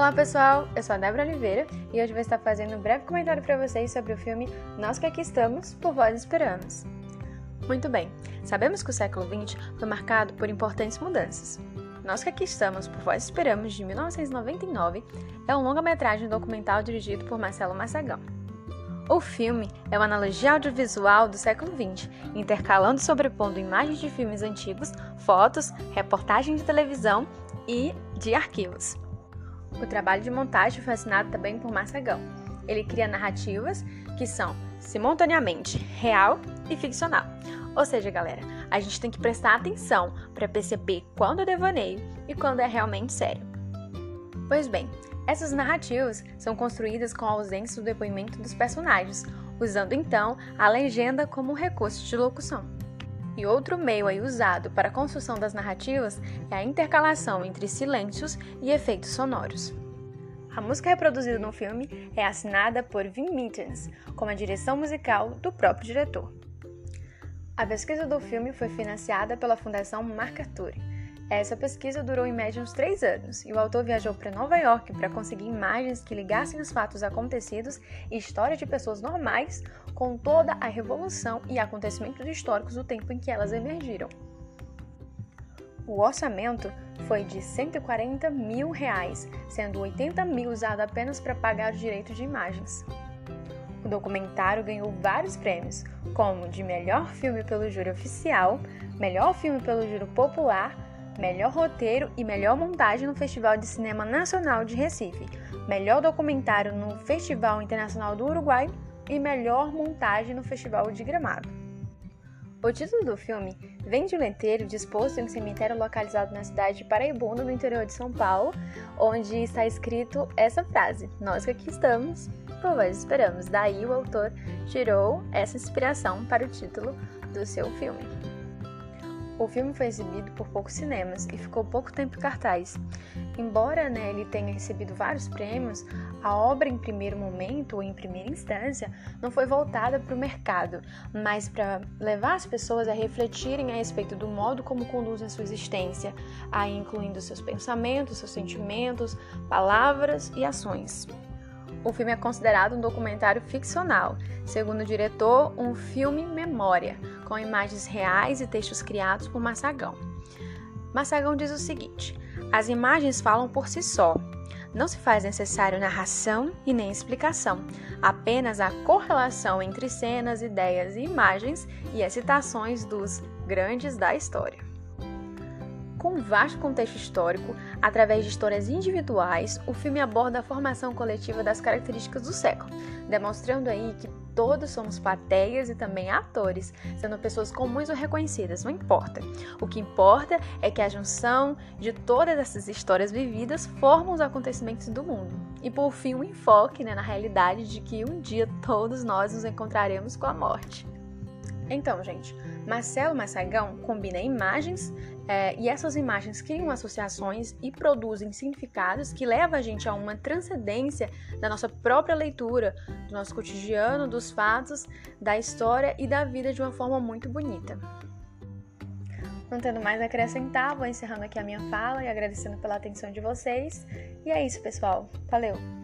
Olá pessoal, eu sou a Débora Oliveira e hoje vou estar fazendo um breve comentário para vocês sobre o filme Nós que aqui estamos, por vós esperamos. Muito bem, sabemos que o século XX foi marcado por importantes mudanças. Nós que aqui estamos, por vós esperamos, de 1999, é um longa-metragem documental dirigido por Marcelo Massagão. O filme é uma analogia audiovisual do século XX, intercalando e sobrepondo imagens de filmes antigos, fotos, reportagens de televisão e de arquivos. O trabalho de montagem foi assinado também por Massagão. Ele cria narrativas que são simultaneamente real e ficcional. Ou seja, galera, a gente tem que prestar atenção para perceber quando é devaneio e quando é realmente sério. Pois bem, essas narrativas são construídas com a ausência do depoimento dos personagens, usando então a legenda como um recurso de locução. E outro meio aí usado para a construção das narrativas é a intercalação entre silêncios e efeitos sonoros. A música reproduzida no filme é assinada por Vin Mittens, com a direção musical do próprio diretor. A pesquisa do filme foi financiada pela Fundação MacArthur essa pesquisa durou em média uns três anos e o autor viajou para Nova York para conseguir imagens que ligassem os fatos acontecidos e histórias de pessoas normais com toda a revolução e acontecimentos históricos do tempo em que elas emergiram. O orçamento foi de 140 mil reais, sendo 80 mil usado apenas para pagar os direitos de imagens. O documentário ganhou vários prêmios, como de melhor filme pelo júri oficial, melhor filme pelo júri popular, melhor roteiro e melhor montagem no Festival de Cinema Nacional de Recife, melhor documentário no Festival Internacional do Uruguai e melhor montagem no Festival de Gramado. O título do filme vem de um letreiro disposto em um cemitério localizado na cidade de Paraibuna, no interior de São Paulo, onde está escrito essa frase: Nós que aqui estamos, por vós esperamos. Daí o autor tirou essa inspiração para o título do seu filme. O filme foi exibido por poucos cinemas e ficou pouco tempo em cartaz. Embora né, ele tenha recebido vários prêmios, a obra em primeiro momento ou em primeira instância não foi voltada para o mercado, mas para levar as pessoas a refletirem a respeito do modo como conduzem a sua existência, aí incluindo seus pensamentos, seus sentimentos, palavras e ações. O filme é considerado um documentário ficcional, segundo o diretor, um filme memória, com imagens reais e textos criados por Massagão. Massagão diz o seguinte: as imagens falam por si só. Não se faz necessário narração e nem explicação, apenas a correlação entre cenas, ideias e imagens e as citações dos grandes da história. Com um vasto contexto histórico, através de histórias individuais, o filme aborda a formação coletiva das características do século, demonstrando aí que todos somos plateias e também atores, sendo pessoas comuns ou reconhecidas, não importa. O que importa é que a junção de todas essas histórias vividas formam os acontecimentos do mundo. E por fim, um enfoque né, na realidade de que um dia todos nós nos encontraremos com a morte. Então, gente, Marcelo Massagão combina imagens é, e essas imagens criam associações e produzem significados que levam a gente a uma transcendência da nossa própria leitura, do nosso cotidiano, dos fatos, da história e da vida de uma forma muito bonita. Não tendo mais a acrescentar, vou encerrando aqui a minha fala e agradecendo pela atenção de vocês. E é isso, pessoal. Valeu!